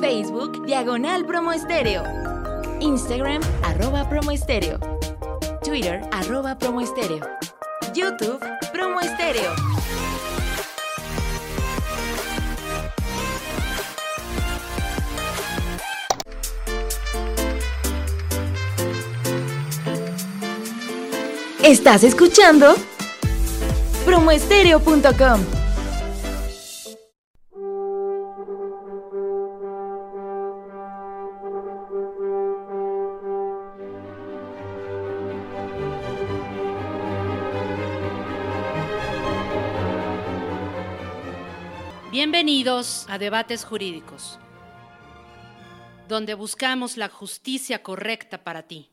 Facebook Diagonal Promo Estéreo. Instagram arroba Promo Estéreo. Twitter arroba Promo Estéreo. YouTube Promo Estéreo. Estás escuchando promoestereo.com. Bienvenidos a Debates Jurídicos, donde buscamos la justicia correcta para ti.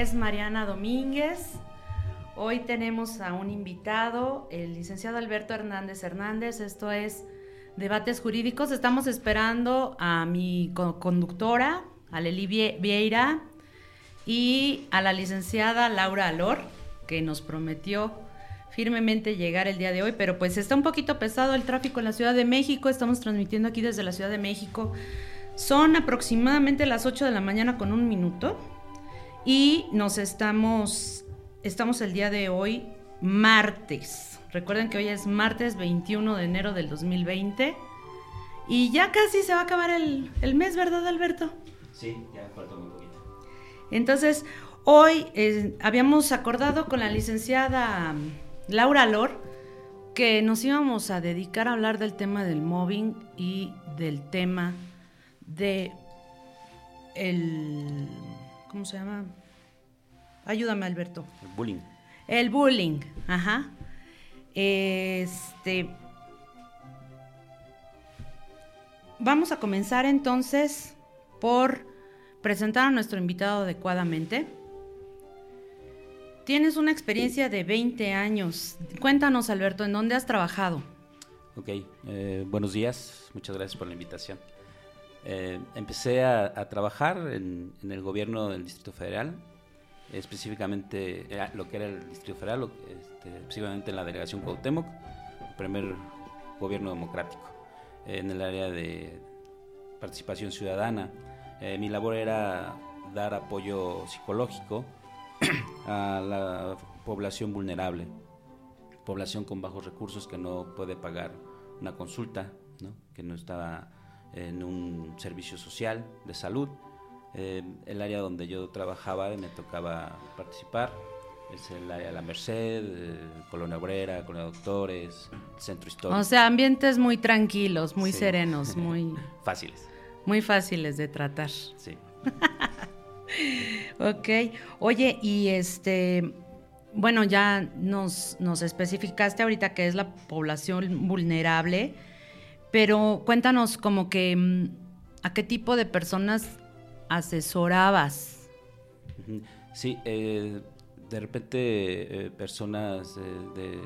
Es Mariana Domínguez. Hoy tenemos a un invitado, el licenciado Alberto Hernández Hernández. Esto es Debates Jurídicos. Estamos esperando a mi co- conductora, a Leli Vie- Vieira, y a la licenciada Laura Alor, que nos prometió firmemente llegar el día de hoy, pero pues está un poquito pesado el tráfico en la Ciudad de México. Estamos transmitiendo aquí desde la Ciudad de México. Son aproximadamente las 8 de la mañana con un minuto y nos estamos, estamos el día de hoy martes. Recuerden que hoy es martes 21 de enero del 2020 y ya casi se va a acabar el, el mes, ¿verdad Alberto? Sí, ya falta muy poquito. Entonces, hoy eh, habíamos acordado con la licenciada Laura Lor que nos íbamos a dedicar a hablar del tema del mobbing y del tema de el ¿cómo se llama? Ayúdame, Alberto. El bullying. El bullying, ajá. Este. Vamos a comenzar entonces por presentar a nuestro invitado adecuadamente. Tienes una experiencia de 20 años. Cuéntanos, Alberto, ¿en dónde has trabajado? Ok, eh, buenos días, muchas gracias por la invitación. Eh, empecé a, a trabajar en, en el gobierno del Distrito Federal, específicamente lo que era el Distrito Federal, este, específicamente en la delegación Cuauhtémoc, el primer gobierno democrático, eh, en el área de participación ciudadana. Eh, mi labor era dar apoyo psicológico a la población vulnerable, población con bajos recursos que no puede pagar una consulta, ¿no? que no está en un servicio social de salud. Eh, el área donde yo trabajaba y me tocaba participar es el área de la Merced, eh, Colonia Obrera, Colonia Doctores, Centro Histórico. O sea, ambientes muy tranquilos, muy Sí. serenos, muy, Fáciles, muy fáciles de tratar. sí. Ok. Oye, y este, bueno, ya nos, nos especificaste ahorita que es la población vulnerable, pero cuéntanos como que mm, a qué tipo de personas asesorabas. Sí, eh, de repente eh, personas eh, de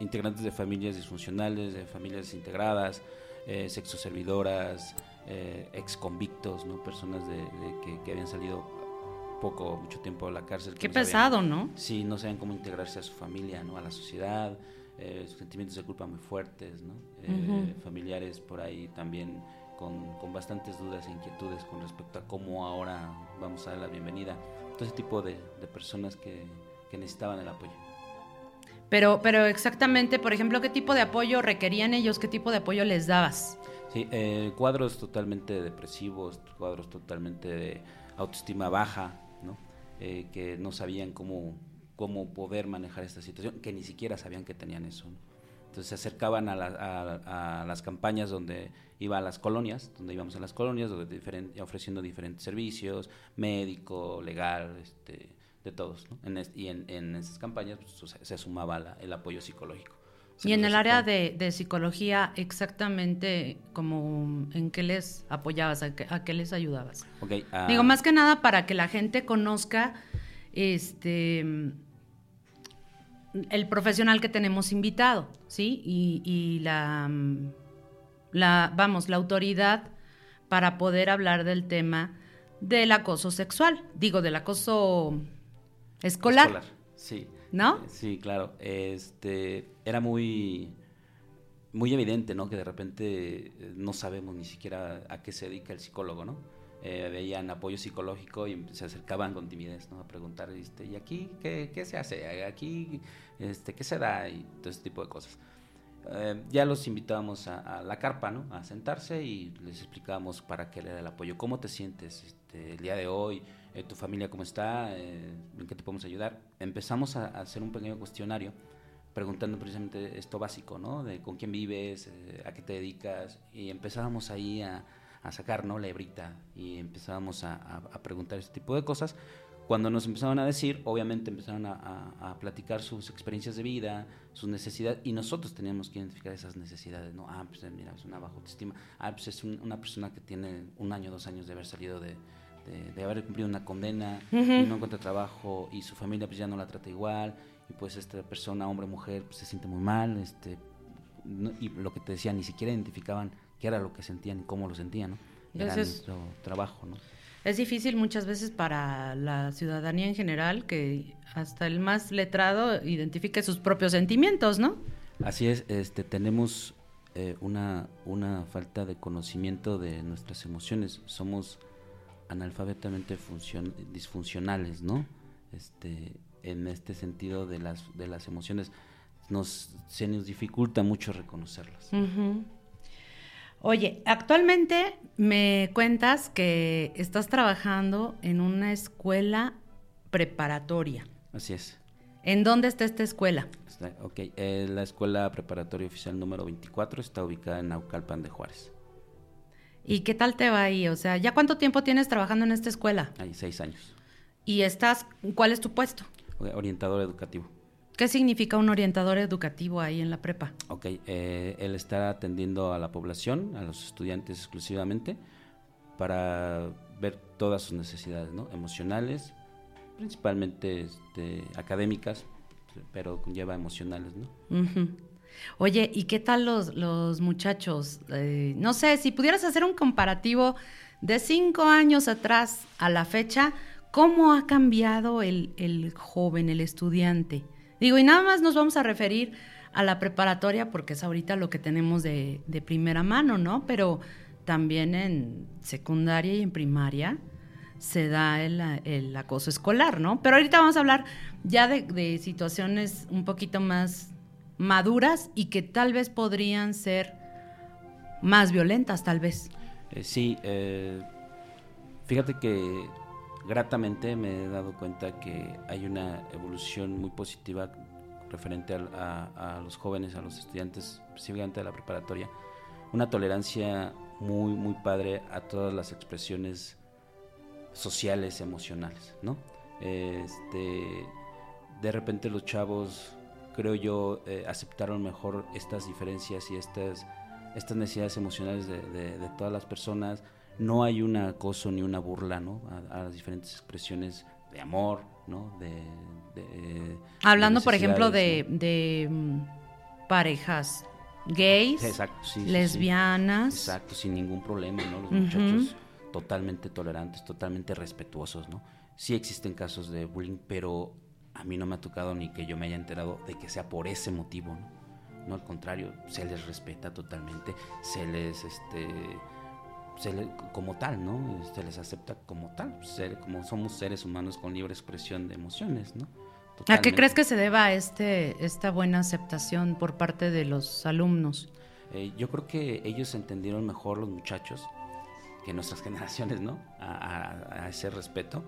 integrantes de familias disfuncionales, de familias desintegradas, eh, sexoservidoras, eh, ex convictos, ¿no? personas de, de que, que habían salido poco mucho tiempo de la cárcel. Qué no sabían- pesado, ¿no? Sí, no sabían cómo integrarse a su familia, ¿no? A la sociedad, eh, sentimientos de culpa muy fuertes, ¿no? Eh, Ujú. Familiares por ahí también con, con bastantes dudas e inquietudes con respecto a cómo ahora vamos a dar la bienvenida. Todo ese tipo de, de personas que, que necesitaban el apoyo. Pero, pero exactamente, por ejemplo, ¿qué tipo de apoyo requerían ellos? ¿Qué tipo de apoyo les dabas? Sí, eh, cuadros totalmente depresivos, cuadros totalmente de autoestima baja, ¿no? Eh, que no sabían cómo, cómo poder manejar esta situación, que ni siquiera sabían que tenían eso. ¿no? Entonces se acercaban a, la- a- a las campañas donde iba a las colonias, donde íbamos a las colonias, donde diferen- ofreciendo diferentes servicios, médico, legal, este, de todos. ¿no? En y en, en esas campañas pues, se, se sumaba la- el apoyo psicológico. Y en el área de, psicología, exactamente como en qué les apoyabas, a qué, les ayudabas. Ah. Digo, más que nada para que la gente conozca este el profesional que tenemos invitado, ¿sí? Y, la, la, vamos, la autoridad para poder hablar del tema del acoso sexual, digo, del acoso escolar. Escolar, sí. ¿No? Sí, claro. Este, era muy, muy evidente, ¿no? Que de repente eh, no sabemos ni siquiera a qué se dedica el psicólogo, ¿no? Eh, veían apoyo psicológico y se acercaban con timidez, ¿no? A preguntar, este, ¿y aquí qué, qué se hace? ¿Aquí este, qué se da? Y todo ese tipo de cosas. Eh, ya los invitábamos a, la carpa, ¿no? A sentarse y les explicábamos para qué era el apoyo. ¿Cómo te sientes este, el día de hoy? Eh, ¿Tu familia cómo está? Eh, ¿En qué te podemos ayudar? Empezamos a, hacer un pequeño cuestionario preguntando precisamente esto básico, ¿no? De con quién vives, a qué te dedicas. Y empezábamos ahí a, sacar, ¿no? La hebrita y empezábamos a, a preguntar este tipo de cosas cuando nos empezaron a decir, obviamente empezaron a, platicar sus experiencias de vida, sus necesidades, y nosotros teníamos que identificar esas necesididades, ¿no? Ah, pues mira, es una baja autoestima, ah, pues es una persona que tiene un año, dos años de haber salido de, de, haber cumplido una condena, y no encuentra trabajo, y su familia pues ya no la trata igual, y pues esta persona, hombre o mujer, pues, se siente muy mal, este, y lo que te decía, ni siquiera identificaban qué era lo que sentían y cómo lo sentían, ¿no? Era nuestro trabajo, ¿no? Es difícil muchas veces para la ciudadanía en general que hasta el más letrado identifique sus propios sentimientos, ¿no? Así es, este, tenemos eh, una, una falta de conocimiento de nuestras emociones, somos analfabetamente disfuncionales, ¿no? Este, en este sentido de las, de las emociones, nos, se nos dificulta mucho reconocerlas. Oye, actualmente me cuentas que estás trabajando en una escuela preparatoria. Así es. ¿En dónde está esta escuela? ok, eh, la escuela preparatoria oficial número 24 está ubicada en Naucalpan de Juárez. ¿Y qué tal te va ahí? O sea, ¿ya cuánto tiempo tienes trabajando en esta escuela? Hay seis años. ¿Y estás, cuál es tu puesto? Orientador educativo. ¿Qué significa un orientador educativo ahí en la prepa? Ok, eh, él está atendiendo a la población, a los estudiantes exclusivamente, para ver todas sus necesidades, ¿no? Emocionales, principalmente este, académicas, pero conlleva emocionales, ¿no? Oye, ¿y qué tal los, los muchachos? Eh, no sé, si pudieras hacer un comparativo de cinco años atrás a la fecha, ¿cómo ha cambiado el, el joven, el estudiante? Digo, y nada más nos vamos a referir a la preparatoria porque es ahorita lo que tenemos de, primera mano, ¿no? Pero también en secundaria y en primaria se da el, acoso escolar, ¿no? Pero ahorita vamos a hablar ya de, situaciones un poquito más maduras y que tal vez podrían ser más violentas, tal vez. Eh, sí, eh, fíjate que gratamente me he dado cuenta que hay una evolución muy positiva referente a, los jóvenes, a los estudiantes, específicamente de la preparatoria, una tolerancia muy, muy padre a todas las expresiones sociales, emocionales, ¿no? Este, de repente los chavos, creo yo, eh, aceptaron mejor estas diferencias y estas, estas necesidades emocionales de todas las personas, no hay un acoso ni una burla, ¿no? A, las diferentes expresiones de amor, ¿no? De, Hablando, por ejemplo, de, mm, parejas gays, lesbianas. exacto, sin ningún problema, ¿no? Los muchachos totalmente tolerantes, totalmente respetuosos, ¿no? Sí existen casos de bullying, pero a mí no me ha tocado ni que yo me haya enterado de que sea por ese motivo, ¿no? No, al contrario, se les respeta totalmente, se les, este como tal, ¿no? Se les acepta como tal, ser, como somos seres humanos con libre expresión de emociones, ¿no? ¿A qué crees que se deba este, esta buena aceptación por parte de los alumnos? Eh, yo creo que ellos entendieron mejor los muchachos que nuestras generaciones, ¿no? A, ese respeto,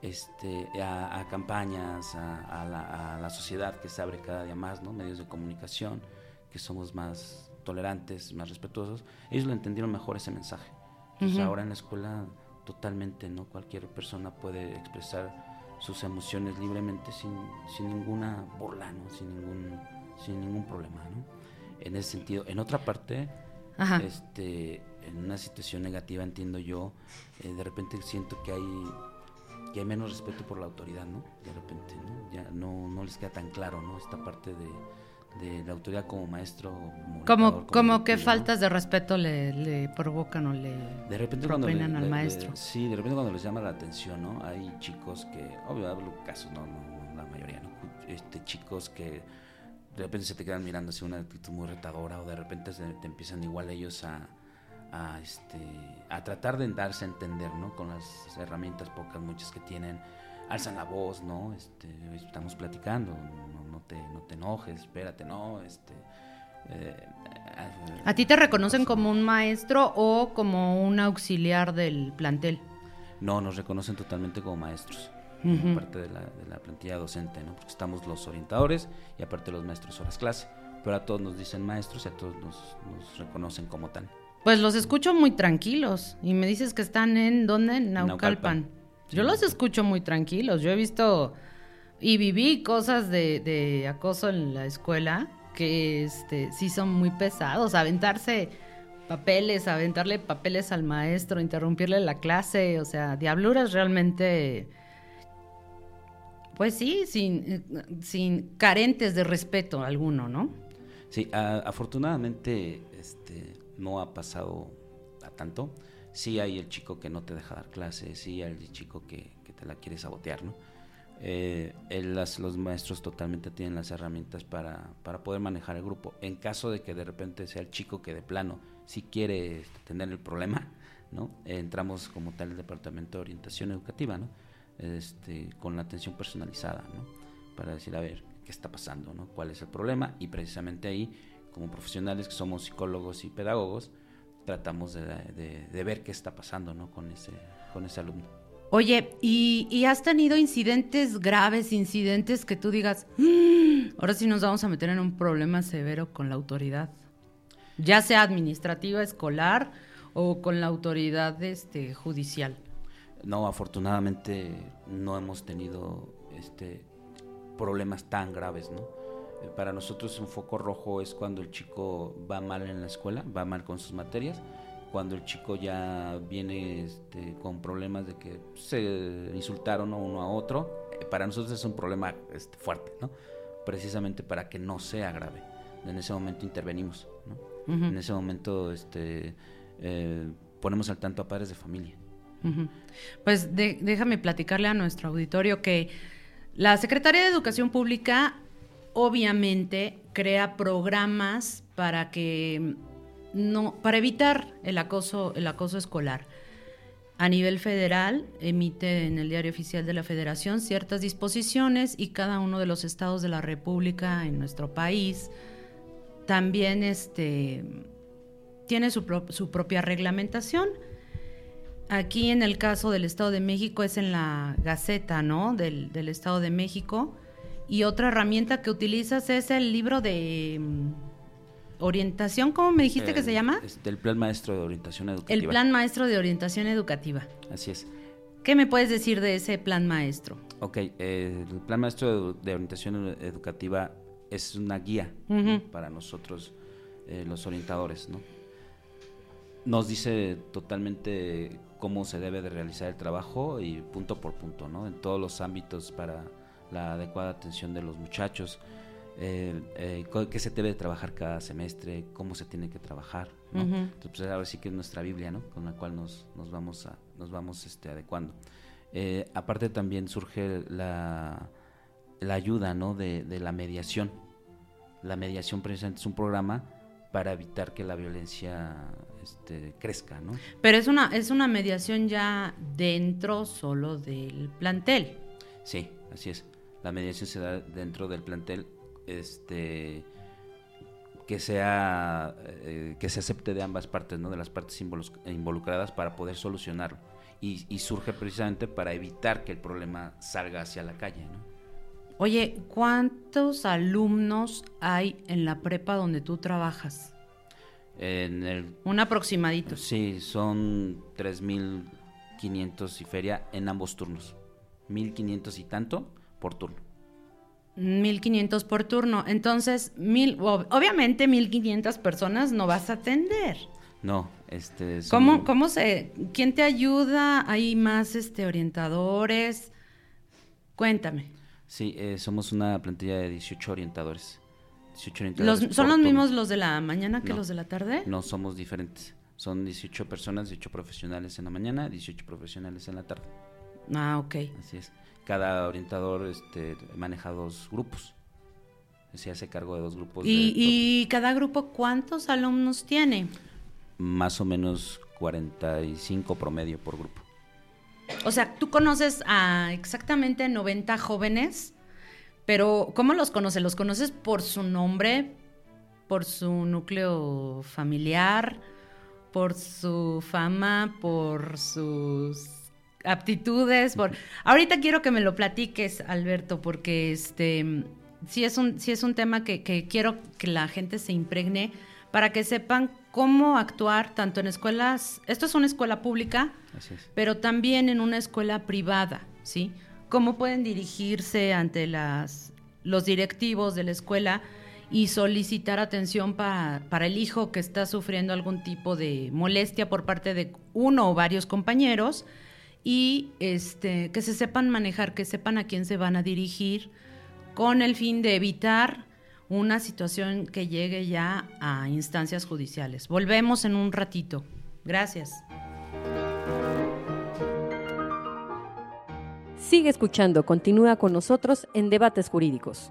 este, a, campañas, a, la, a la sociedad que se abre cada día más, ¿no? Medios de comunicación, que somos más tolerantes, más respetuosos, ellos lo entendieron mejor ese mensaje. Pues ahora en la escuela totalmente, ¿no? Cualquier persona puede expresar sus emociones libremente sin, sin ninguna burla, ¿no? Sin ningún sin ningún problema, ¿no? En ese sentido, en otra parte, este, en una situación negativa entiendo yo, eh, de repente siento que hay que hay menos respeto por la autoridad, ¿no? De repente, ¿no? Ya no, no les queda tan claro, ¿no? Esta parte de, de la autoridad como maestro. Como, como, que faltas de respeto le, le, provocan o le de repente cuando al maestro. sí, de repente cuando les llama la atención, ¿no? Hay chicos que, obvio, hablo casos, no, no, la mayoría, ¿no? Este, chicos que de repente se te quedan mirando así una actitud muy retadora o de repente te empiezan igual ellos a a, este, a tratar de darse a entender, ¿no? Con las herramientas pocas, muchas que tienen, alzan la voz, ¿no? Este, estamos platicando, no, te, no te enojes, espérate, ¿no? Este, eh, ¿A ti te reconocen como un maestro o como un auxiliar del plantel? No, nos reconocen totalmente como maestros, parte de la, de la, plantilla docente, ¿no? Porque estamos los orientadores y aparte los maestros horas clase, pero a todos nos dicen maestros y a todos nos, nos reconocen como tal. Pues los escucho muy tranquilos. Y me dices que están en dónde? En Naucalpan. Yo los escucho muy tranquilos. Yo he visto y viví cosas de, acoso en la escuela que este, sí son muy pesados. Aventarse papeles, aventarle papeles al maestro, interrumpirle la clase. O sea, diabluras realmente. Pues sí, sin, sin carentes de respeto alguno, ¿no? Sí, afortunadamente, este, no ha pasado a tanto. Sí hay el chico que no te deja dar clases, sí hay el chico que, te la quiere sabotear, ¿no? Eh, los maestros totalmente tienen las herramientas para, poder manejar el grupo. En caso de que de repente sea el chico que de plano sí quiere este, tener el problema, ¿no? entramos como tal el departamento de orientación educativa, ¿no? Este, con la atención personalizada, ¿no? Para decir, a ver, ¿qué está pasando? ¿no? ¿Cuál es el problema? Y precisamente ahí como profesionales que somos psicólogos y pedagogos, tratamos de, ver qué está pasando ¿no? con, ese, con ese alumno. Oye, ¿y, has tenido incidentes graves, incidentes que tú digas, mm, ahora sí nos vamos a meter en un problema severo con la autoridad? Ya sea administrativa, escolar o con la autoridad este, judicial. No, afortunadamente no hemos tenido este, problemas tan graves, ¿no? Para nosotros un foco rojo es cuando el chico va mal en la escuela, va mal con sus materias, cuando el chico ya viene este, con problemas de que se insultaron uno a otro, eh, para nosotros es un problema este, fuerte, ¿no? precisamente para que no sea grave. En ese momento intervenimos, ¿no? en ese momento este, eh, ponemos al tanto a padres de familia. Pues déjame platicarle a nuestro auditorio que la Secretaría de Educación Pública obviamente crea programas para que no para evitar el acoso el acoso escolar. A nivel federal emite en el Diario Oficial de la Federación ciertas disposiciones y cada uno de los estados de la República en nuestro país también este tiene su, su propia reglamentación. Aquí en el caso del Estado de México es en la Gaceta, ¿no? Del, del Estado de México y otra herramienta que utilizas es el libro de mm, orientación, ¿cómo me dijiste que se llama? Este, el Plan Maestro de Orientación Educativa. El Plan Maestro de Orientación Educativa. Así es. ¿Qué me puedes decir de ese plan maestro? Ok, el Plan Maestro de, Orientación Educativa es una guía para nosotros, eh, los orientadores, ¿no? Nos dice totalmente cómo se debe de realizar el trabajo y punto por punto, ¿no? En todos los ámbitos para la adecuada atención de los muchachos, eh, qué se debe trabajar cada semestre, cómo se tiene que trabajar. ¿no? Entonces, pues, ahora sí que es nuestra Biblia, ¿no? Con la cual nos, nos vamos, a, nos vamos este, adecuando. Eh, aparte también surge la, la ayuda, ¿no? De, de, la mediación. La mediación precisamente es un programa para evitar que la violencia este, crezca, ¿no? Pero es una, es una mediación ya dentro solo del plantel. Sí, así es la mediación se da dentro del plantel este que sea eh, que se acepte de ambas partes no de las partes involucradas para poder solucionarlo. Y, surge precisamente para evitar que el problema salga hacia la calle ¿no? oye cuántos alumnos hay en la prepa donde tú trabajas en el un aproximadito. Sí son 3.500 y feria en ambos turnos. 1.500 y tanto por turno. 1500 por turno. Entonces, mil, obviamente 1500 personas no vas a atender. No, este... ¿Cómo, ¿Cómo se...? ¿Quién te ayuda? ¿Hay más este, orientadores? Cuéntame. Sí, eh, somos una plantilla de 18 orientadores. 18 orientadores ¿Son los mismos los de la mañana que los de la tarde? No, somos diferentes. Son 18 personas, 18 profesionales en la mañana, 18 profesionales en la tarde. Ah, ok. Así es. Cada orientador este, maneja dos grupos. Se hace cargo de dos grupos. ¿Y, ¿Y cada grupo cuántos alumnos tiene? Más o menos 45 promedio por grupo. O sea, tú conoces a exactamente 90 jóvenes, pero ¿cómo los conoces? ¿Los conoces por su nombre, por su núcleo familiar, por su fama, por sus aptitudes? Por... Ahorita quiero que me lo platiques, Alberto, porque este sí es un, sí es un tema que, que quiero que la gente se impregne para que sepan cómo actuar tanto en escuelas, esto es una escuela pública, pero también en una escuela privada, ¿sí? Cómo pueden dirigirse ante las, los directivos de la escuela y solicitar atención para el hijo que está sufriendo algún tipo de molestia por parte de uno o varios compañeros y este, que se sepan manejar, que sepan a quién se van a dirigir con el fin de evitar una situación que llegue ya a instancias judiciales. Volvemos en un ratito. Gracias. Sigue escuchando, continúa con nosotros en Debates Jurídicos.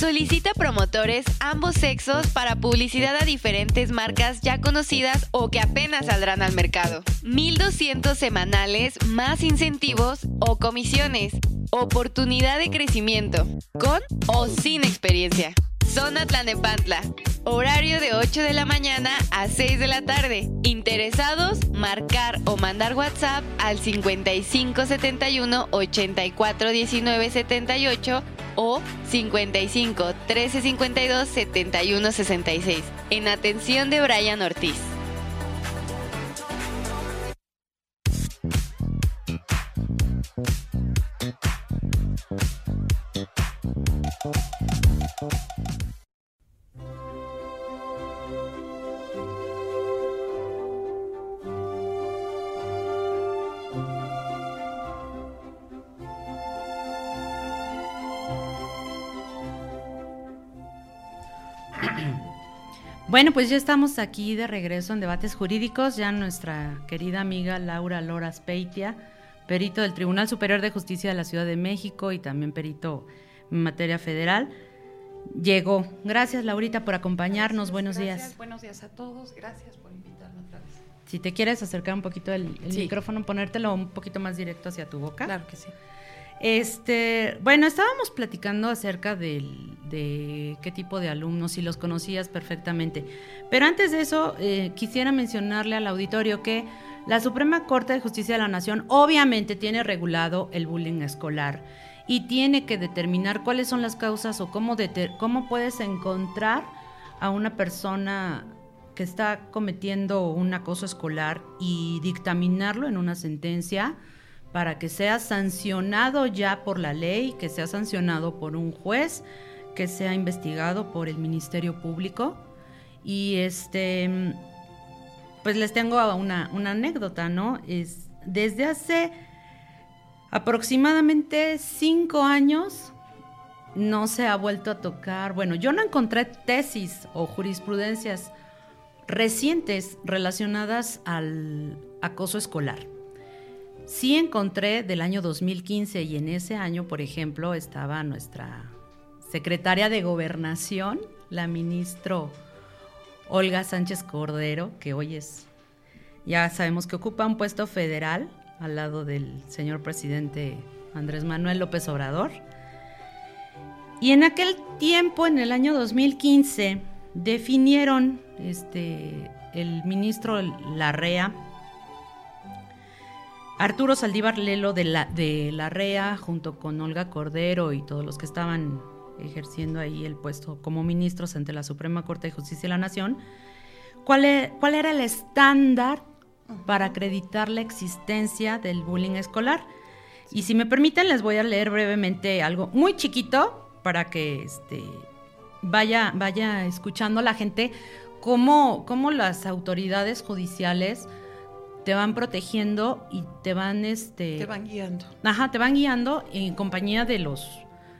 Solicita promotores ambos sexos para publicidad a diferentes marcas ya conocidas o que apenas saldrán al mercado. 1200 semanales más incentivos o comisiones. Oportunidad de crecimiento. Con o sin experiencia. Zona Tlanepantla. Horario de 8 de la mañana a 6 de la tarde. Interesados, marcar o mandar WhatsApp al 5571 84 19 78 o 55 13 52 71 66. En atención de Brian Ortiz. Bueno, pues ya estamos aquí de regreso en debates jurídicos. Ya nuestra querida amiga Laura Loras Peitia, perito del Tribunal Superior de Justicia de la Ciudad de México y también perito en materia federal, llegó. Gracias, Laurita, por acompañarnos. Buenos días. Buenos días a todos. Gracias por invitarme otra vez. Si te quieres acercar un poquito el, el Sí. micrófono, ponértelo un poquito más directo hacia tu boca. Claro que sí. Este, bueno, estábamos platicando acerca del- de qué tipo de alumnos, si los conocías perfectamente. Pero antes de eso, eh, quisiera mencionarle al auditorio que la Suprema Corte de Justicia de la Nación obviamente tiene regulado el bullying escolar y tiene que determinar cuáles son las causas o cómo, cómo puedes encontrar a una persona que está cometiendo un acoso escolar y dictaminarlo en una sentencia para que sea sancionado ya por la ley, que sea sancionado por un juez, que sea investigado por el Ministerio Público. Y este, pues les tengo una, una anécdota, ¿no? Es, desde hace aproximadamente cinco años no se ha vuelto a tocar, bueno, yo no encontré tesis o jurisprudencias recientes relacionadas al acoso escolar. Sí encontré del año 2015 y en ese año, por ejemplo, estaba nuestra secretaria de gobernación, la ministro Olga Sánchez Cordero, que hoy es, ya sabemos que ocupa un puesto federal al lado del señor presidente Andrés Manuel López Obrador. Y en aquel tiempo, en el año 2015, definieron este, el ministro Larrea, Arturo Saldívar Lelo de la, de la REA, junto con Olga Cordero y todos los que estaban ejerciendo ahí el puesto como ministros ante la Suprema Corte de Justicia de la Nación, ¿cuál, e- cuál era el estándar para acreditar la existencia del bullying escolar? Y si me permiten, les voy a leer brevemente algo muy chiquito para que este, vaya, vaya escuchando la gente cómo, cómo las autoridades judiciales te van protegiendo y te van este Te van guiando. Ajá, te van guiando en compañía de los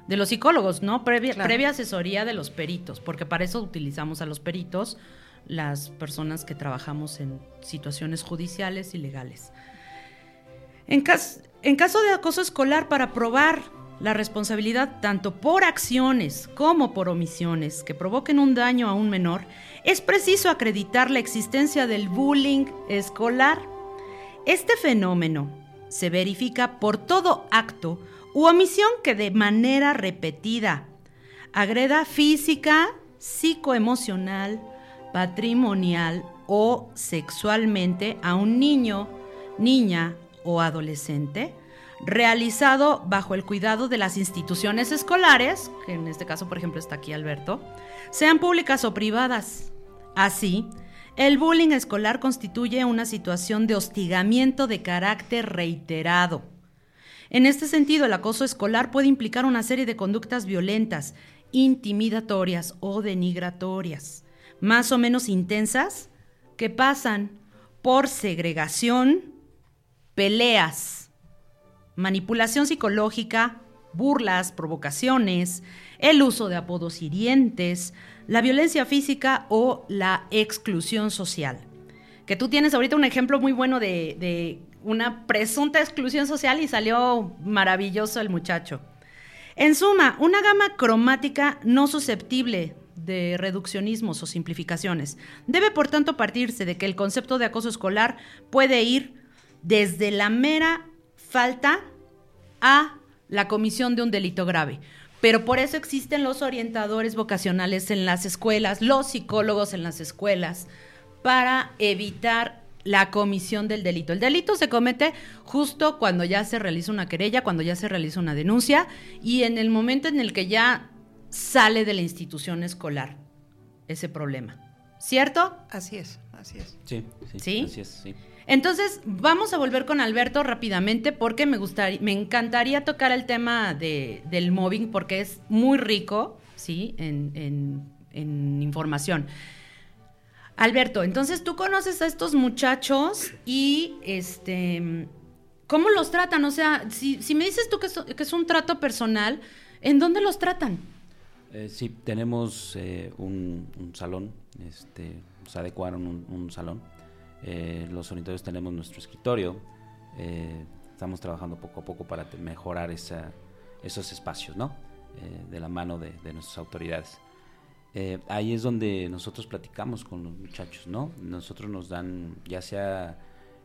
de los psicólogos, ¿no? Previa, Claro. previa asesoría de los peritos, porque para eso utilizamos a los peritos, las personas que trabajamos en situaciones judiciales y legales. En, cas- en caso de acoso escolar, para probar la responsabilidad tanto por acciones como por omisiones que provoquen un daño a un menor, es preciso acreditar la existencia del bullying escolar. Este fenómeno se verifica por todo acto u omisión que de manera repetida agreda física, psicoemocional, patrimonial o sexualmente a un niño, niña o adolescente, realizado bajo el cuidado de las instituciones escolares, que en este caso por ejemplo está aquí Alberto, sean públicas o privadas. Así, el bullying escolar constituye una situación de hostigamiento de carácter reiterado. En este sentido, el acoso escolar puede implicar una serie de conductas violentas, intimidatorias o denigratorias, más o menos intensas, que pasan por segregación, peleas, manipulación psicológica, burlas, provocaciones, el uso de apodos hirientes, la violencia física o la exclusión social. Que tú tienes ahorita un ejemplo muy bueno de, de una presunta exclusión social y salió maravilloso el muchacho. En suma, una gama cromática no susceptible de reduccionismos o simplificaciones. Debe, por tanto, partirse de que el concepto de acoso escolar puede ir desde la mera falta a la comisión de un delito grave. Pero por eso existen los orientadores vocacionales en las escuelas, los psicólogos en las escuelas, para evitar la comisión del delito. El delito se comete justo cuando ya se realiza una querella, cuando ya se realiza una denuncia y en el momento en el que ya sale de la institución escolar ese problema. ¿Cierto? Así es, así es. Sí, sí, ¿Sí? así es, sí. Entonces, vamos a volver con Alberto rápidamente porque me gustaría, me encantaría tocar el tema de, del mobbing porque es muy rico, ¿sí? En, información. Alberto, entonces tú conoces a estos muchachos y este ¿cómo los tratan? O sea, si, si me dices tú que es, un trato personal, ¿en dónde los tratan? Eh, sí, tenemos eh, un, salón, este, nos adecuaron un, un salón. Eh, los orientadores tenemos nuestro escritorio. eh, estamos trabajando poco a poco para mejorar esa, esos espacios, ¿no? Eh, de la mano de, de nuestras autoridades. Eh, ahí es donde nosotros platicamos con los muchachos, ¿no? Nosotros nos dan, ya sea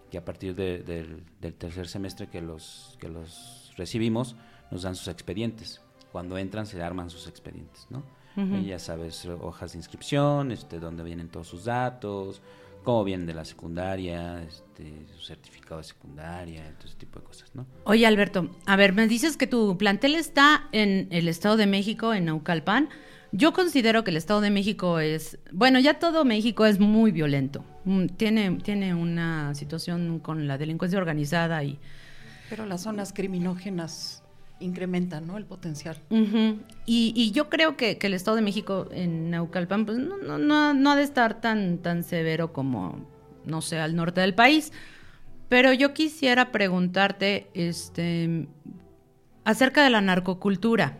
que a partir de- del, del tercer semestre que los, que los recibimos, nos dan sus expedientes. Cuando entran se arman sus expedientes, ¿no? Ujú. Y ya sabes, hojas de inscripción, este, dónde vienen todos sus datos, cómo vienen de la secundaria, este, su certificado de secundaria, todo ese tipo de cosas, ¿no? Oye, Alberto, a ver, me dices que tu plantel está en el Estado de México, en Naucalpan. Yo considero que el Estado de México es, bueno, ya todo México es muy violento. Mm, Tiene, tiene una situación con la delincuencia organizada y... Pero las zonas criminógenas incrementan, ¿no? El potencial. Y, y yo creo que, que el Estado de México en Naucalpan pues, no, no, no, no ha de estar tan, tan severo como, no sé, al norte del país. Pero yo quisiera preguntarte este, acerca de la narcocultura.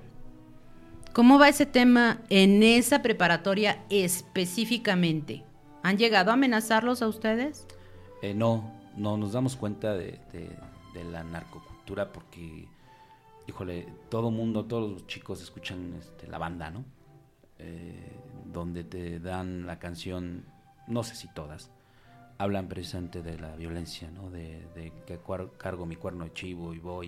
¿Cómo va ese tema en esa preparatoria específicamente? ¿Han llegado a amenazarlos a ustedes? Eh, no, no nos damos cuenta de, de- de la narcocultura porque, híjole, todo mundo, todos los chicos escuchan este, la banda, ¿no? Eh, donde te dan la canción, no sé si todas, hablan precisamente de la violencia, ¿no? De, de que cargo mi cuerno de chivo y voy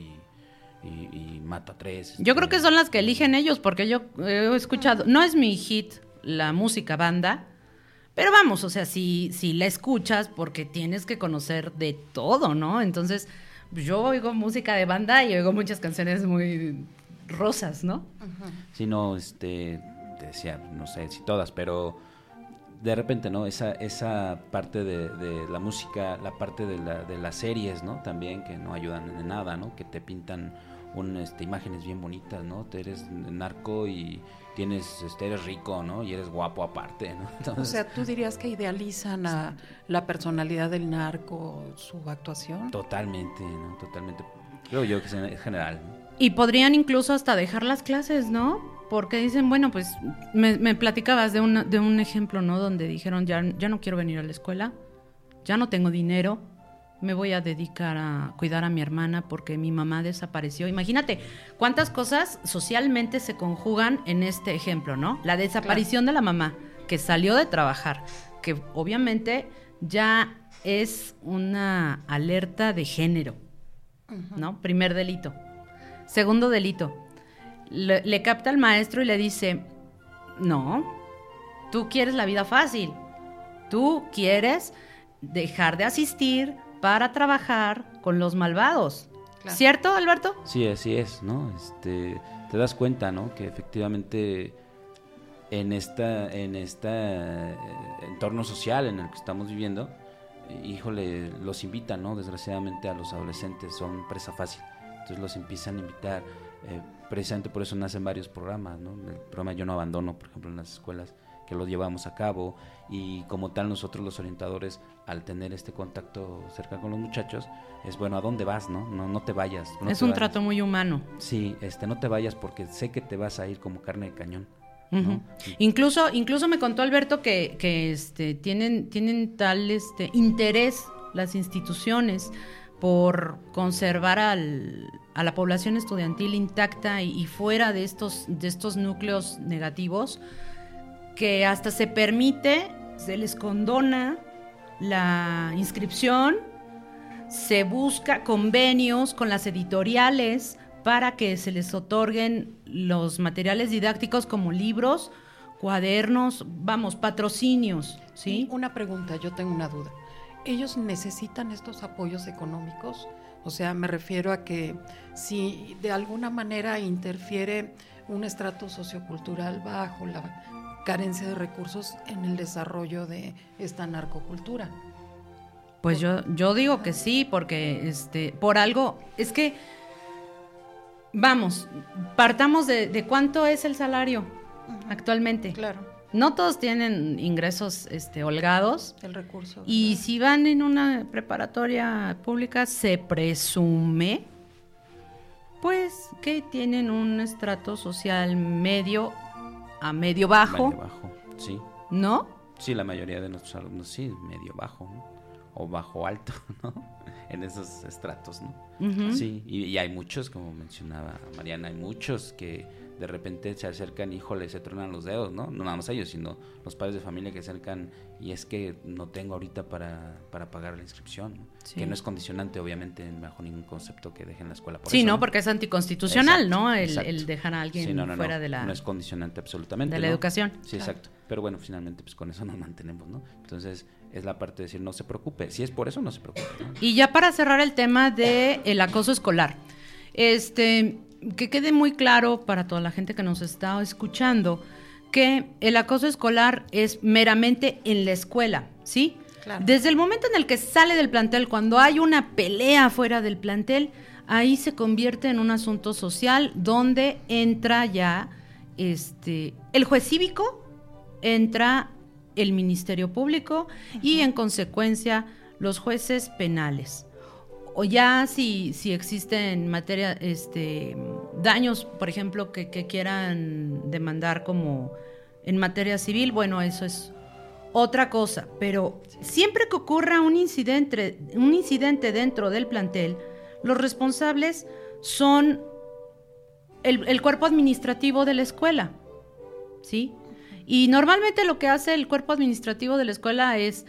y, y- y mato a tres. Yo creo este, que son las que eligen ellos, porque yo he escuchado, no es mi hit la música banda, pero vamos, o sea, si, si la escuchas, porque tienes que conocer de todo, ¿no? Entonces, yo oigo música de banda y oigo muchas canciones muy rosas, ¿no? Sí, no, este, te decía, no sé si todas, pero de repente, ¿no? Esa, esa parte de, de la música, la parte de, la, de las series, ¿no? También que no ayudan en nada, ¿no? Que te pintan un, este, imágenes bien bonitas, ¿no? Te eres narco y tienes, este, eres rico, ¿no? Y eres guapo aparte, ¿no? O sea, ¿tú dirías que idealizan a la personalidad del narco, su actuación? totalmente, ¿no? Totalmente. Creo yo que es en general, ¿no? Y podrían incluso hasta dejar las clases, ¿no? Porque dicen, bueno, pues me, me platicabas de, una- de un ejemplo, ¿no? Donde dijeron, ya, ya no quiero venir a la escuela, ya no tengo dinero, me voy a dedicar a cuidar a mi hermana porque mi mamá desapareció. Imagínate cuántas cosas socialmente se conjugan en este ejemplo, ¿no? La desaparición de la mamá, que salió de trabajar, que obviamente ya es una alerta de género, ¿no? Primer delito. Segundo delito, le, le capta al maestro y le dice, no, tú quieres la vida fácil, tú quieres dejar de asistir para trabajar con los malvados. Claro. ¿Cierto, Alberto? Sí, así es, ¿no? Este, te das cuenta, ¿no? Que efectivamente en esta, en esta eh, entorno social en el que estamos viviendo, eh, híjole, los invitan, ¿no? Desgraciadamente a los adolescentes son presa fácil. Entonces los empiezan a invitar. eh, precisamente por eso nacen varios programas, ¿no? El programa Yo no abandono, por ejemplo, en las escuelas que lo llevamos a cabo y como tal nosotros los orientadores al tener este contacto cerca con los muchachos es bueno a dónde vas no no no te vayas no es te un vayas. trato muy humano. Sí, este, no te vayas porque sé que te vas a ir como carne de cañón. Incluso, incluso me contó Alberto que, que este, tienen, tienen tal este, interés las instituciones por conservar al- a la población estudiantil intacta y, y fuera de estos, de estos núcleos negativos, que hasta se permite, se les condona la inscripción, se busca convenios con las editoriales para que se les otorguen los materiales didácticos como libros, cuadernos, vamos, patrocinios, ¿sí? Una pregunta, yo tengo una duda. ¿Ellos necesitan estos apoyos económicos? O sea, me refiero a que si de alguna manera interfiere un estrato sociocultural bajo la carencia de recursos en el desarrollo de esta narcocultura. Pues yo, yo digo que sí, porque este, por algo, es que, vamos, partamos de, cuánto es el salario actualmente. Claro. No todos tienen ingresos este, holgados. El recurso. Y si van en una preparatoria pública, se presume, pues, que tienen un estrato social medio a medio bajo. Medio bajo, sí. ¿No? Sí, la mayoría de nuestros alumnos sí, medio bajo. ¿no? o bajo alto, ¿no? En esos estratos, ¿no? Sí, y, hay muchos, como mencionaba Mariana, hay muchos que de repente se acercan, híjole, se tronan los dedos, ¿no? No nada más ellos, sino los padres de familia que se acercan y es que no tengo ahorita para, para pagar la inscripción, que no es condicionante, obviamente, bajo ningún concepto que dejen la escuela. Por sí, no, porque es anticonstitucional, ¿no? El, dejar a alguien fuera de la... No es condicionante absolutamente. De la educación. Sí, exacto. Pero bueno, finalmente, pues con eso nos mantenemos, ¿no? Entonces, es la parte de decir no se preocupe. Si es por eso, no se preocupe. Y ya para cerrar el tema del el acoso escolar, este, que quede muy claro para toda la gente que nos está escuchando que el acoso escolar es meramente en la escuela, ¿sí? Desde el momento en el que sale del plantel, cuando hay una pelea fuera del plantel, ahí se convierte en un asunto social donde entra ya este el juez cívico, entra el Ministerio Público y en consecuencia los jueces penales. O ya si, si existen materia, este, daños, por ejemplo, que, quieran demandar como en materia civil, bueno, eso es otra cosa. Pero siempre que ocurra un incidente, un incidente dentro del plantel, los responsables son el, el cuerpo administrativo de la escuela. ¿Sí? Y normalmente lo que hace el cuerpo administrativo de la escuela es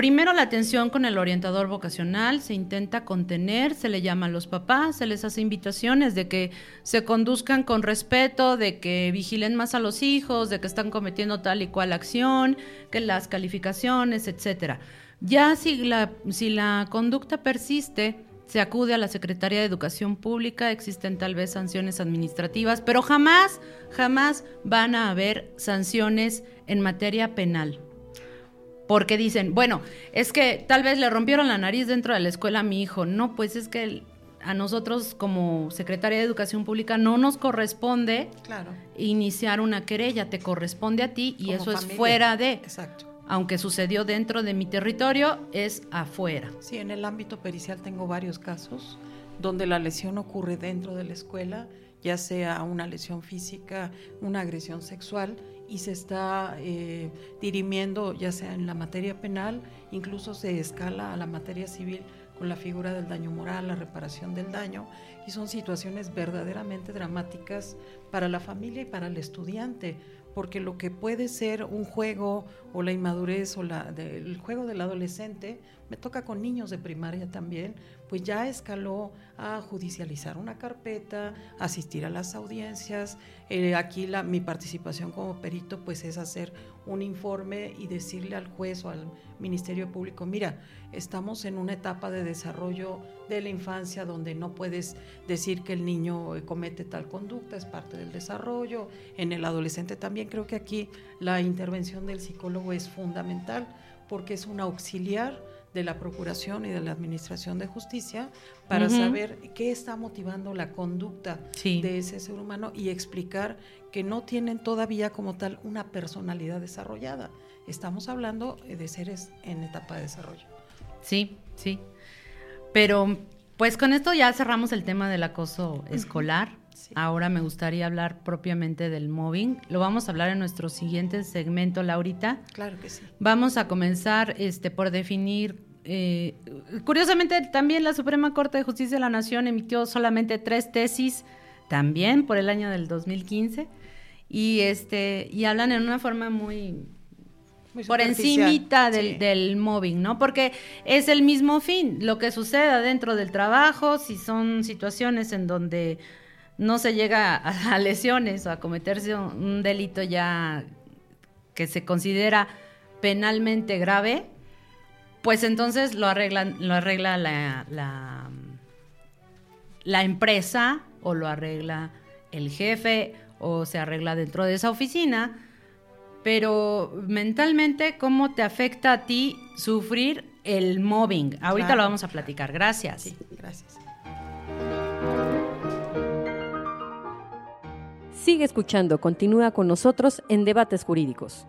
Primero la atención con el orientador vocacional, se intenta contener, se le llama a los papás, se les hace invitaciones de que se conduzcan con respeto, de que vigilen más a los hijos, de que están cometiendo tal y cual acción, que las calificaciones, etcétera. Ya si la, si la conducta persiste, se acude a la Secretaría de Educación Pública, existen tal vez sanciones administrativas, pero jamás, jamás van a haber sanciones en materia penal. Porque dicen, bueno, es que tal vez le rompieron la nariz dentro de la escuela a mi hijo. No, pues es que a nosotros como Secretaría de Educación Pública no nos corresponde iniciar una querella, te corresponde a ti y eso es fuera de. Exacto aunque sucedió dentro de mi territorio, es afuera. Sí, en el ámbito pericial tengo varios casos donde la lesión ocurre dentro de la escuela, ya sea una lesión física, una agresión sexual, y se está eh, dirimiendo ya sea en la materia penal, incluso se escala a la materia civil con la figura del daño moral, la reparación del daño, y son situaciones verdaderamente dramáticas para la familia y para el estudiante, porque lo que puede ser un juego o la inmadurez o la del juego del adolescente, me toca con niños de primaria también, pues ya escaló a judicializar una carpeta, asistir a las audiencias. Eh, aquí la, mi participación como perito pues es hacer un informe y decirle al juez o al Ministerio Público, mira, estamos en una etapa de desarrollo de la infancia donde no puedes decir que el niño comete tal conducta, es parte del desarrollo. En el adolescente también creo que aquí la intervención del psicólogo es fundamental porque es un auxiliar de la Procuración y de la Administración de Justicia para saber qué está motivando la conducta de ese ser humano y explicar que no tienen todavía como tal una personalidad desarrollada. Estamos hablando de seres en etapa de desarrollo. Sí, sí. Pero pues con esto ya cerramos el tema del acoso escolar. Ahora me gustaría hablar propiamente del mobbing. Lo vamos a hablar en nuestro siguiente segmento, Laurita. Claro que sí. Vamos a comenzar este, por definir. Eh, curiosamente, también la Suprema Corte de Justicia de la Nación emitió solamente tres tesis, también por el año del 2015, y, este, y hablan en una forma muy por encimita del, del, mobbing, ¿no? Porque es el mismo fin, lo que suceda dentro del trabajo, si son situaciones en donde no se llega a, lesiones o a cometerse un, delito ya que se considera penalmente grave, pues entonces lo, arreglan, lo arregla la, la, la empresa o lo arregla el jefe o se arregla dentro de esa oficina, pero mentalmente, ¿cómo te afecta a ti sufrir el mobbing? Ahorita lo vamos a platicar. Gracias. Sí, gracias. Sigue escuchando, continúa con nosotros en Debates Jurídicos.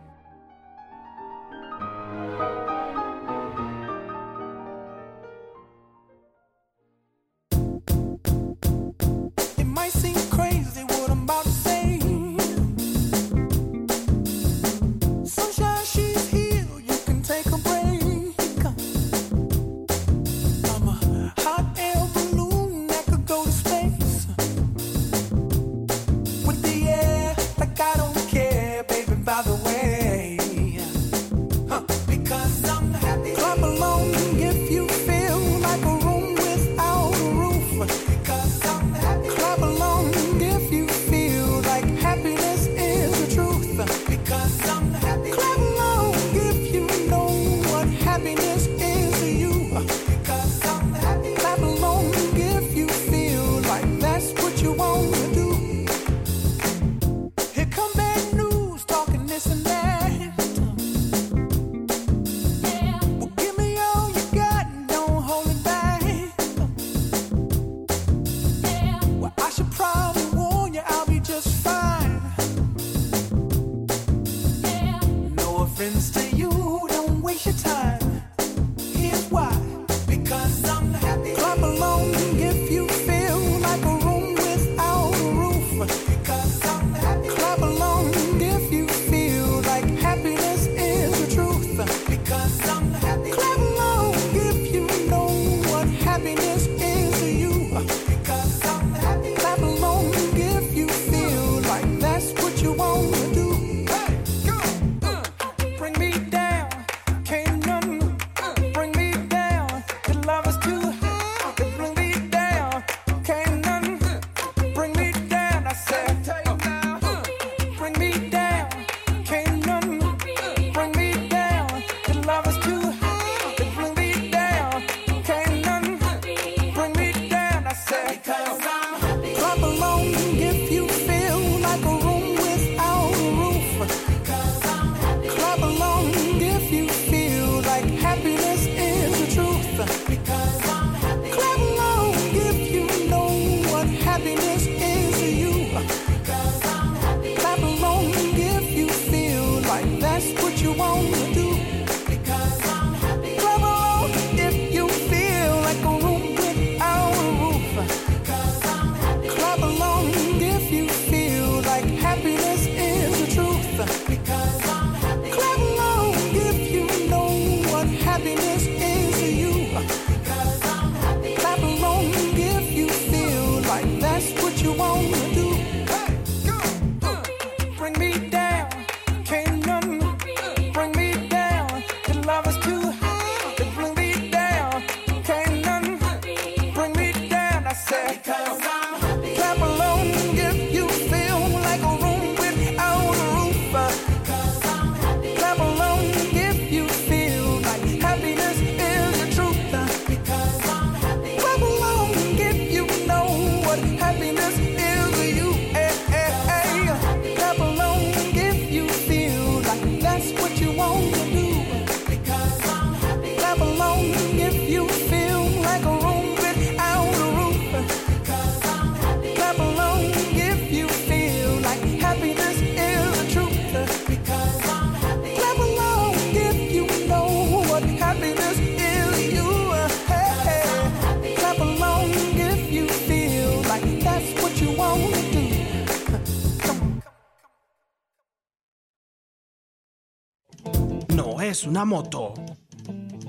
Una moto.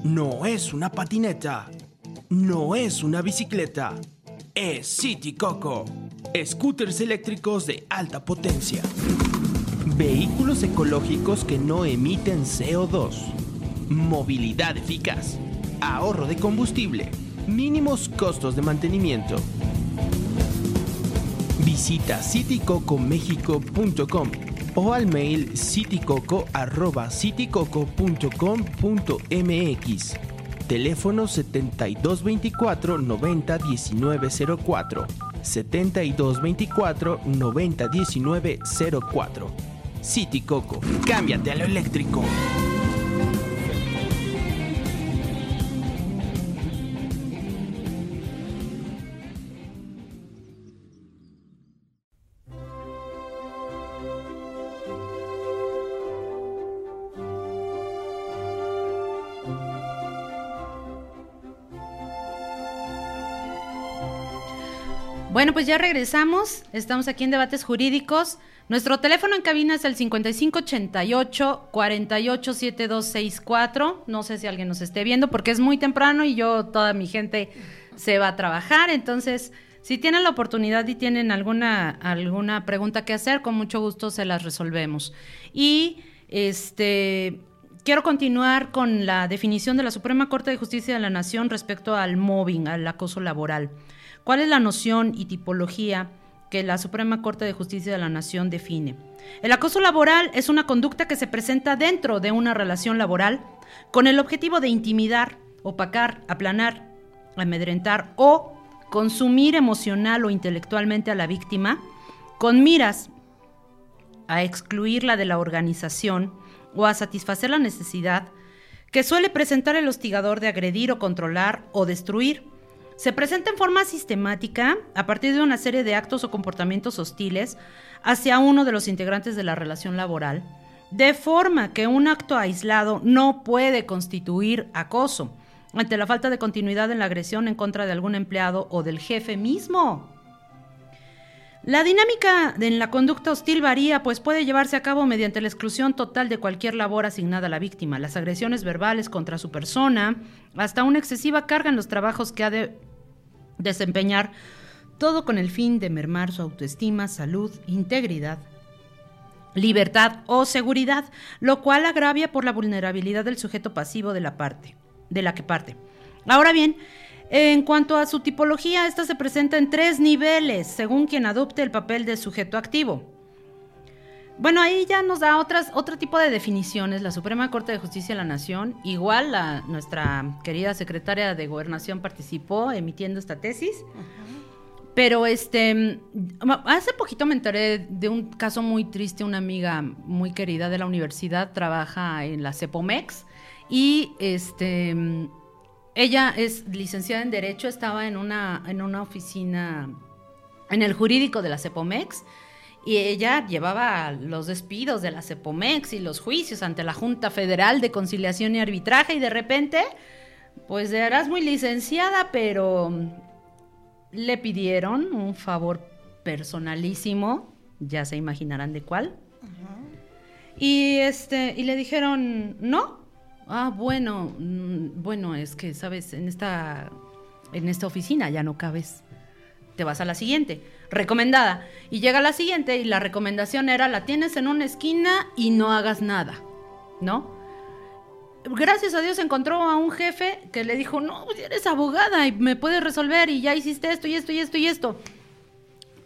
No es una patineta. No es una bicicleta. Es City Coco. Scooters eléctricos de alta potencia. Vehículos ecológicos que no emiten CO2. Movilidad eficaz. Ahorro de combustible. Mínimos costos de mantenimiento. Visita citycocomexico.com o al mail citycoco@citycoco.com.mx. Teléfono 7224 90 19 04. 7224 90 19 04. City Coco, cámbiate a lo eléctrico. Bueno, pues ya regresamos. Estamos aquí en Debates Jurídicos. Nuestro teléfono en cabina es el 5588-487264. No sé si alguien nos esté viendo porque es muy temprano y yo, toda mi gente se va a trabajar. Entonces, si tienen la oportunidad y tienen alguna, alguna pregunta que hacer, con mucho gusto se las resolvemos. Y este. Quiero continuar con la definición de la Suprema Corte de Justicia de la Nación respecto al mobbing, al acoso laboral. ¿Cuál es la noción y tipología que la Suprema Corte de Justicia de la Nación define? El acoso laboral es una conducta que se presenta dentro de una relación laboral con el objetivo de intimidar, opacar, aplanar, amedrentar o consumir emocional o intelectualmente a la víctima con miras a excluirla de la organización o a satisfacer la necesidad que suele presentar el hostigador de agredir o controlar o destruir se presenta en forma sistemática a partir de una serie de actos o comportamientos hostiles hacia uno de los integrantes de la relación laboral, de forma que un acto aislado no puede constituir acoso ante la falta de continuidad en la agresión en contra de algún empleado o del jefe mismo. La dinámica en la conducta hostil varía, pues puede llevarse a cabo mediante la exclusión total de cualquier labor asignada a la víctima, las agresiones verbales contra su persona, hasta una excesiva carga en los trabajos que ha de desempeñar, todo con el fin de mermar su autoestima, salud, integridad, libertad o seguridad, lo cual agravia por la vulnerabilidad del sujeto pasivo de la parte, de la que parte. Ahora bien, en cuanto a su tipología, esta se presenta en tres niveles, según quien adopte el papel de sujeto activo. Bueno, ahí ya nos da otras, otro tipo de definiciones. La Suprema Corte de Justicia de la Nación, igual la, nuestra querida secretaria de Gobernación participó emitiendo esta tesis. Pero este, hace poquito me enteré de un caso muy triste. Una amiga muy querida de la universidad trabaja en la CEPOMEX y este ella es licenciada en Derecho, estaba en una, en una oficina, en el jurídico de la CEPOMEX, y ella llevaba los despidos de la CEPOMEX y los juicios ante la Junta Federal de Conciliación y Arbitraje, y de repente, pues eras muy licenciada, pero le pidieron un favor personalísimo, ya se imaginarán de cuál. Y este, y le dijeron, no, Ah, bueno, mm, bueno, es que, sabes, en esta, en esta oficina ya no cabes. Te vas a la siguiente. Recomendada. Y llega la siguiente y la recomendación era, la tienes en una esquina y no hagas nada. ¿No? Gracias a Dios encontró a un jefe que le dijo, no, pues eres abogada y me puedes resolver y ya hiciste esto y esto y esto y esto.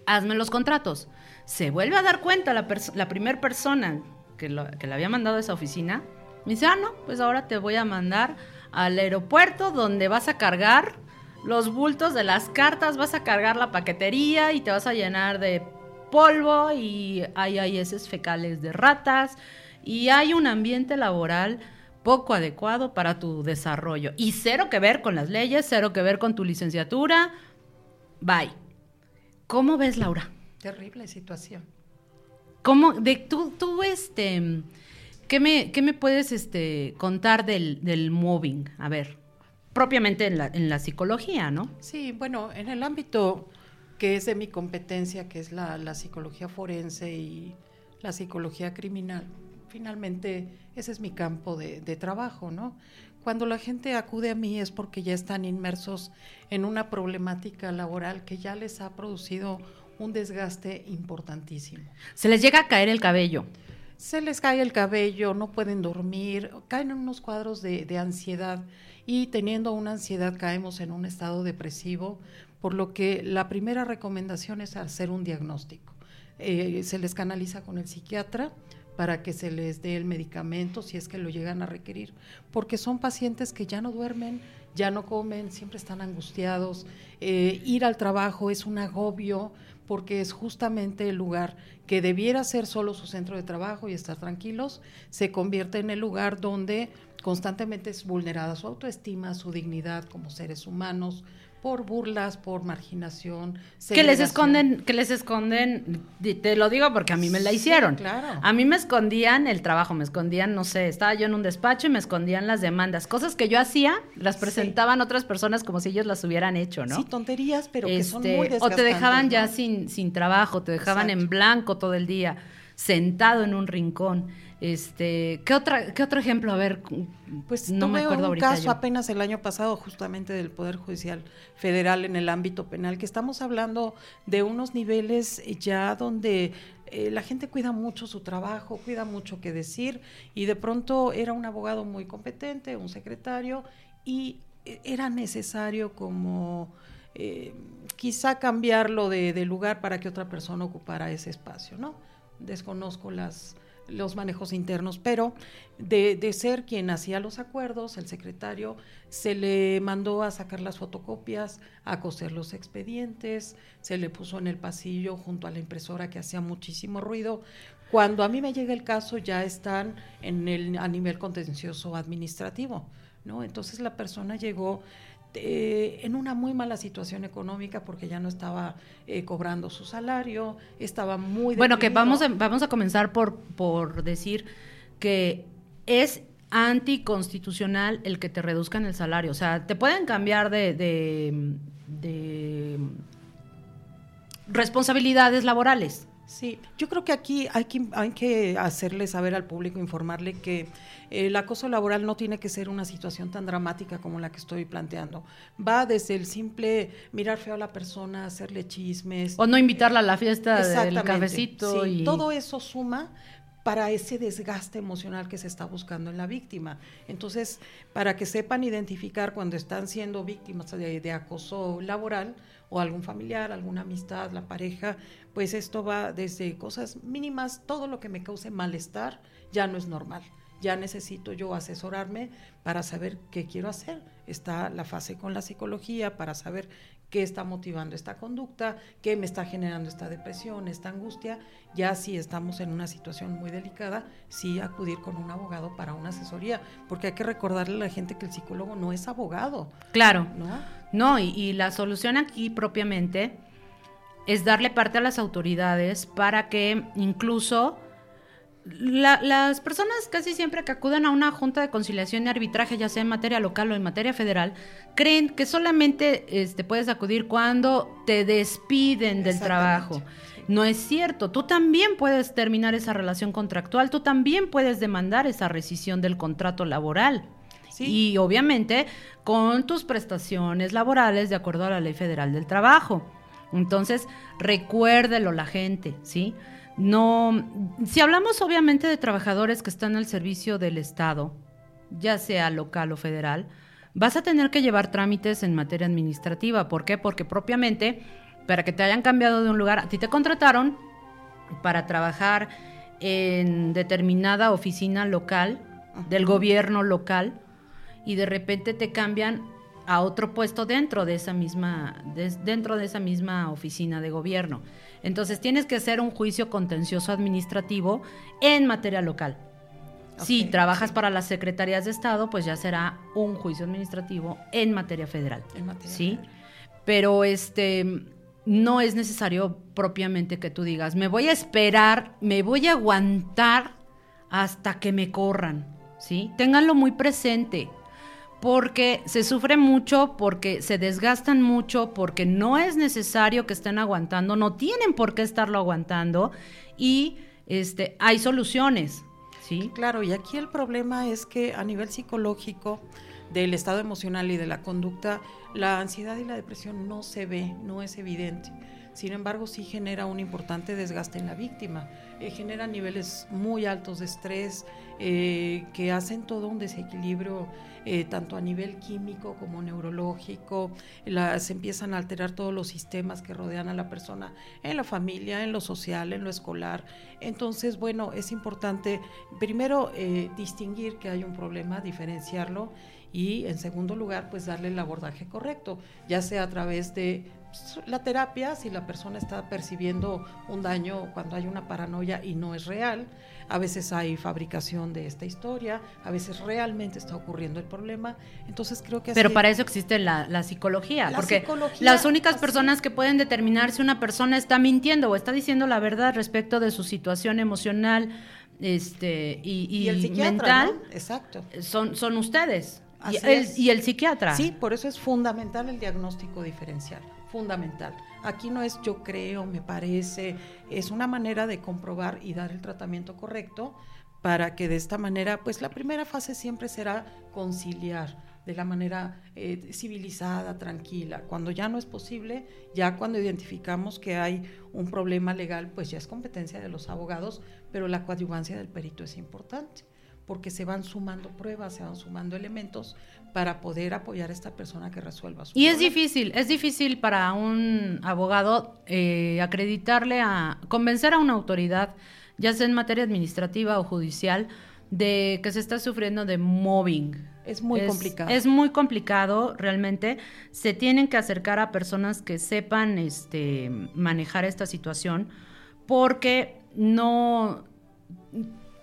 Hazme los contratos. Se vuelve a dar cuenta la, la primera persona que, que le había mandado a esa oficina me dice, ah, no, pues ahora te voy a mandar al aeropuerto donde vas a cargar los bultos de las cartas, vas a cargar la paquetería y te vas a llenar de polvo y hay, hay heces fecales de ratas y hay un ambiente laboral poco adecuado para tu desarrollo. Y cero que ver con las leyes, cero que ver con tu licenciatura. Bye. ¿Cómo ves, Laura? Terrible situación. ¿Cómo? De, tú, tú, este ¿Qué me, qué me puedes este, contar del, del mobbing? A ver, propiamente en la, en la psicología, ¿no? Sí, bueno, en el ámbito que es de mi competencia, que es la, la psicología forense y la psicología criminal, finalmente ese es mi campo de, de, trabajo, ¿no? Cuando la gente acude a mí es porque ya están inmersos en una problemática laboral que ya les ha producido un desgaste importantísimo. Se les llega a caer el cabello se les cae el cabello, no pueden dormir, caen en unos cuadros de, ansiedad y teniendo una ansiedad caemos en un estado depresivo por lo que la primera recomendación es hacer un diagnóstico. Eh, se les canaliza con el psiquiatra para que se les dé el medicamento si es que lo llegan a requerir, porque son pacientes que ya no duermen, ya no comen, siempre están angustiados. Eh, ir al trabajo es un agobio porque es justamente el lugar que debiera ser solo su centro de trabajo y estar tranquilos, se convierte en el lugar donde constantemente es vulnerada su autoestima, su dignidad como seres humanos, por burlas, por marginación. Que les esconden, que les esconden, te lo digo porque a mí me la hicieron. claro. A mí me escondían el trabajo, me escondían, no sé, estaba yo en un despacho y me escondían las demandas. Cosas que yo hacía, las presentaban otras personas como si ellos las hubieran hecho, ¿no? Sí, tonterías, pero que son muy este, O te dejaban ya sin, sin trabajo, te dejaban en blanco todo el día, sentado en un rincón. Este, ¿qué otra, qué otro ejemplo? A ver, pues no me acuerdo un caso apenas el año pasado, justamente del Poder Judicial Federal en el ámbito penal, que estamos hablando de unos niveles ya donde eh, la gente cuida mucho su trabajo, cuida mucho qué decir, y de pronto era un abogado muy competente, un secretario, y eh, era necesario como eh, quizá cambiarlo de, de lugar para que otra persona ocupara ese espacio, ¿no? Desconozco las los manejos internos, pero de, ser quien hacía los acuerdos, el secretario se le mandó a sacar las fotocopias, a coser los expedientes, se le puso en el pasillo junto a la impresora que hacía muchísimo ruido. Cuando a mí me llega el caso ya están en el, a nivel contencioso administrativo, ¿no? Entonces la persona llegó en una muy mala situación económica porque ya no estaba eh, cobrando su salario, estaba muy... Bueno, que vamos a, vamos a comenzar por, por decir que es anticonstitucional el que te reduzcan el salario. O sea, te pueden cambiar de, de responsabilidades laborales. Sí, yo creo que aquí hay que, hay que hacerle saber al público, informarle que el acoso laboral no tiene que ser una situación tan dramática como la que estoy planteando. Va desde el simple mirar feo a la persona, hacerle chismes. O no invitarla a la fiesta del cafecito. Sí, todo eso suma para ese desgaste emocional que se está buscando en la víctima. Entonces, para que sepan identificar cuando están siendo víctimas de acoso laboral, o algún familiar, alguna amistad, la pareja, pues esto va desde cosas mínimas, todo lo que me cause malestar ya no es normal. Ya necesito yo asesorarme para saber qué quiero hacer. Está la fase con la psicología para saber qué está motivando esta conducta, qué me está generando esta depresión, esta angustia. Ya si estamos en una situación muy delicada, sí acudir con un abogado para una asesoría, porque hay que recordarle a la gente que el psicólogo no es abogado. Claro. ¿no? No, y, la solución aquí propiamente es darle parte a las autoridades para que incluso las personas casi siempre que acuden a una junta de conciliación y arbitraje, ya sea en materia local o en materia federal, creen que solamente este, puedes acudir cuando te despiden del trabajo. No es cierto, tú también puedes terminar esa relación contractual, tú también puedes demandar esa rescisión del contrato laboral. Y obviamente con tus prestaciones laborales de acuerdo a la Ley Federal del Trabajo. Entonces, recuérdelo la gente, ¿sí? No, si hablamos obviamente de trabajadores que están al servicio del Estado, ya sea local o federal, vas a tener que llevar trámites en materia administrativa. ¿Por qué? Porque propiamente, para que te hayan cambiado de un lugar, a ti te contrataron para trabajar en determinada oficina local, del gobierno local, y de repente te cambian a otro puesto dentro de esa misma dentro de esa misma oficina de gobierno. Entonces tienes que hacer un juicio contencioso administrativo en materia local. si trabajas para las secretarías de Estado, pues ya será un juicio administrativo en materia federal. ¿Sí? Pero este no es necesario propiamente que tú digas, me voy a esperar, me voy a aguantar hasta que me corran, ¿sí? Ténganlo muy presente porque se sufre mucho, porque se desgastan mucho, porque no es necesario que estén aguantando, no tienen por qué estarlo aguantando y este, hay soluciones. ¿sí? Claro, y aquí el problema es que a nivel psicológico, del estado emocional y de la conducta, la ansiedad y la depresión no se ve, no es evidente sin embargo sí genera un importante desgaste en la víctima, eh, genera niveles muy altos de estrés eh, que hacen todo un desequilibrio eh, tanto a nivel químico como neurológico, se empiezan a alterar todos los sistemas que rodean a la persona en la familia, en lo social, en lo escolar. Entonces, bueno, es importante primero distinguir que hay un problema, diferenciarlo y en segundo lugar, pues darle el abordaje correcto, ya sea a través de la terapia, si la persona está percibiendo un daño cuando hay una paranoia y no es real, a veces hay fabricación de esta historia, a veces realmente está ocurriendo el problema. Entonces creo que... Pero para eso existe la, psicología, porque las únicas personas que pueden determinar si una persona está mintiendo o está diciendo la verdad respecto de su situación emocional este, y, el mental, Exacto. Son, son ustedes. Y el, y el, psiquiatra. Sí, por eso es fundamental el diagnóstico diferencial fundamental. Aquí no es yo creo, me parece, es una manera de comprobar y dar el tratamiento correcto para que de esta manera, pues la primera fase siempre será conciliar de la manera eh, civilizada, tranquila. Cuando ya no es posible, ya cuando identificamos que hay un problema legal, pues ya es competencia de los abogados, pero la coadyuvancia del perito es importante porque se van sumando pruebas, se van sumando elementos para poder apoyar a esta persona que resuelva su Y es difícil, es difícil para un abogado eh, acreditarle a, convencer a una autoridad, ya sea en materia administrativa o judicial, de que se está sufriendo de mobbing. Es muy complicado. Es muy complicado, realmente. Se tienen que acercar a personas que sepan este, manejar esta situación, porque no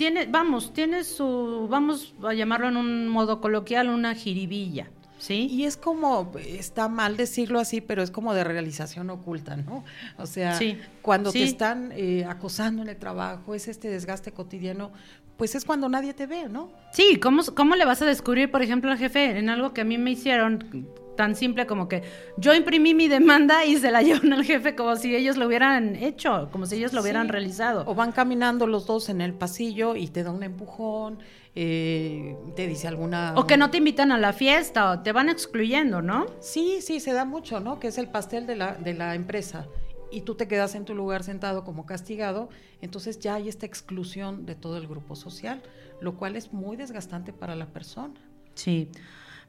tiene, vamos, tiene su, vamos a llamarlo en un modo coloquial, una jiribilla. ¿Sí? Y es como, está mal decirlo así, pero es como de realización oculta, ¿no? O sea, cuando te están eh, acosando en el trabajo, es este desgaste cotidiano, pues es cuando nadie te ve, ¿no? Sí, ¿cómo, cómo le vas a descubrir, por ejemplo, al jefe en algo que a mí me hicieron tan simple como que yo imprimí mi demanda y se la llevan al jefe como si ellos lo hubieran hecho, como si ellos lo hubieran realizado. O van caminando los dos en el pasillo y te da un empujón, eh, te dice alguna... O que no te invitan a la fiesta o te van excluyendo, ¿no? Sí, sí, se da mucho, ¿no? Que es el pastel de la, de la empresa y tú te quedas en tu lugar sentado como castigado, entonces ya hay esta exclusión de todo el grupo social, lo cual es muy desgastante para la persona. Sí.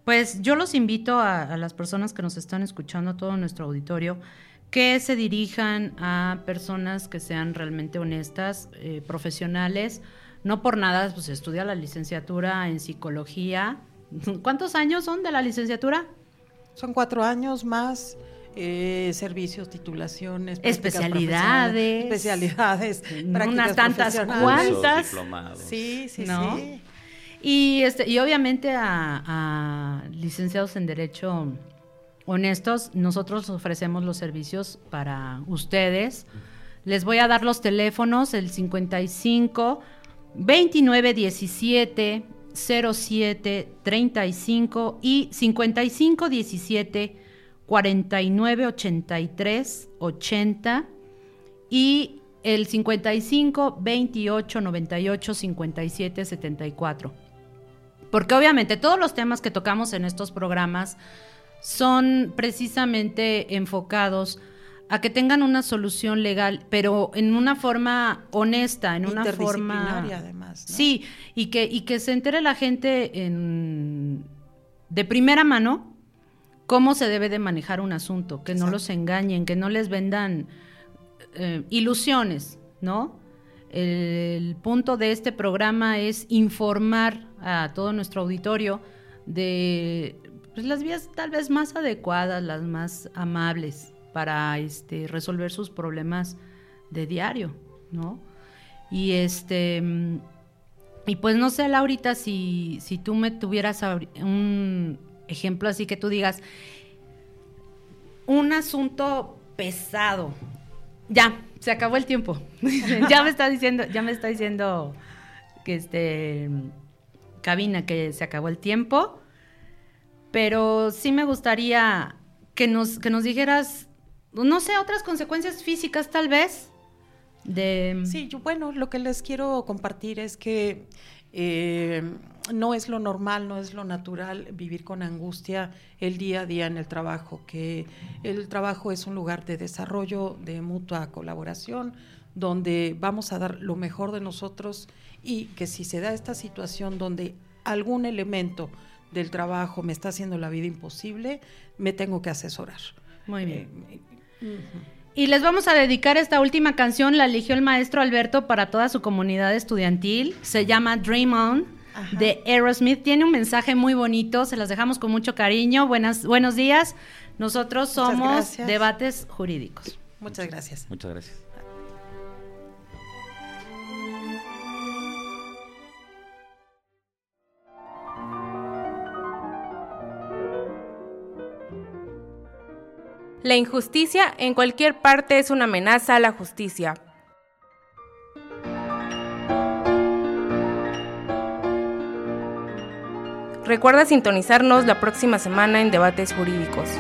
Pues yo los invito a, las personas que nos están escuchando, a todo nuestro auditorio, que se dirijan a personas que sean realmente honestas, eh, profesionales. No por nada, pues estudia la licenciatura en psicología. ¿Cuántos años son de la licenciatura? Son cuatro años más. Eh, servicios, titulaciones, especialidades, especialidades, unas tantas cuantas. Sí, sí, sí. Y, este, y obviamente a, licenciados en Derecho honestos, nosotros ofrecemos los servicios para ustedes. Les voy a dar los teléfonos, el 55 29 17 07 35 y 55 17 49 83 80 y el 55 28 98 57 74. Porque obviamente todos los temas que tocamos en estos programas son precisamente enfocados a que tengan una solución legal, pero en una forma honesta, en una forma además. Sí, y que y que se entere la gente en, de primera mano cómo se debe de manejar un asunto, que no los engañen, que no les vendan eh, ilusiones, ¿no? El punto de este programa es informar a todo nuestro auditorio de pues, las vías tal vez más adecuadas, las más amables para este, resolver sus problemas de diario, ¿no? Y este y pues no sé, Laurita, si, si tú me tuvieras un ejemplo así que tú digas, un asunto pesado. Ya, se acabó el tiempo. ya me está diciendo, ya me está diciendo que este cabina que se acabó el tiempo. Pero sí me gustaría que nos, que nos dijeras, no sé, otras consecuencias físicas tal vez. De... Sí, yo, bueno, lo que les quiero compartir es que eh, no es lo normal, no es lo natural vivir con angustia el día a día en el trabajo, que el trabajo es un lugar de desarrollo, de mutua colaboración, donde vamos a dar lo mejor de nosotros y que si se da esta situación donde algún elemento del trabajo me está haciendo la vida imposible, me tengo que asesorar. Muy bien. Eh, y les vamos a dedicar esta última canción, la eligió el maestro Alberto para toda su comunidad estudiantil. Se llama Dream On de Aerosmith. Tiene un mensaje muy bonito, se las dejamos con mucho cariño. Buenas, buenos días. Nosotros somos Debates Jurídicos. Muchas gracias. Muchas gracias. La injusticia en cualquier parte es una amenaza a la justicia. Recuerda sintonizarnos la próxima semana en Debates Jurídicos.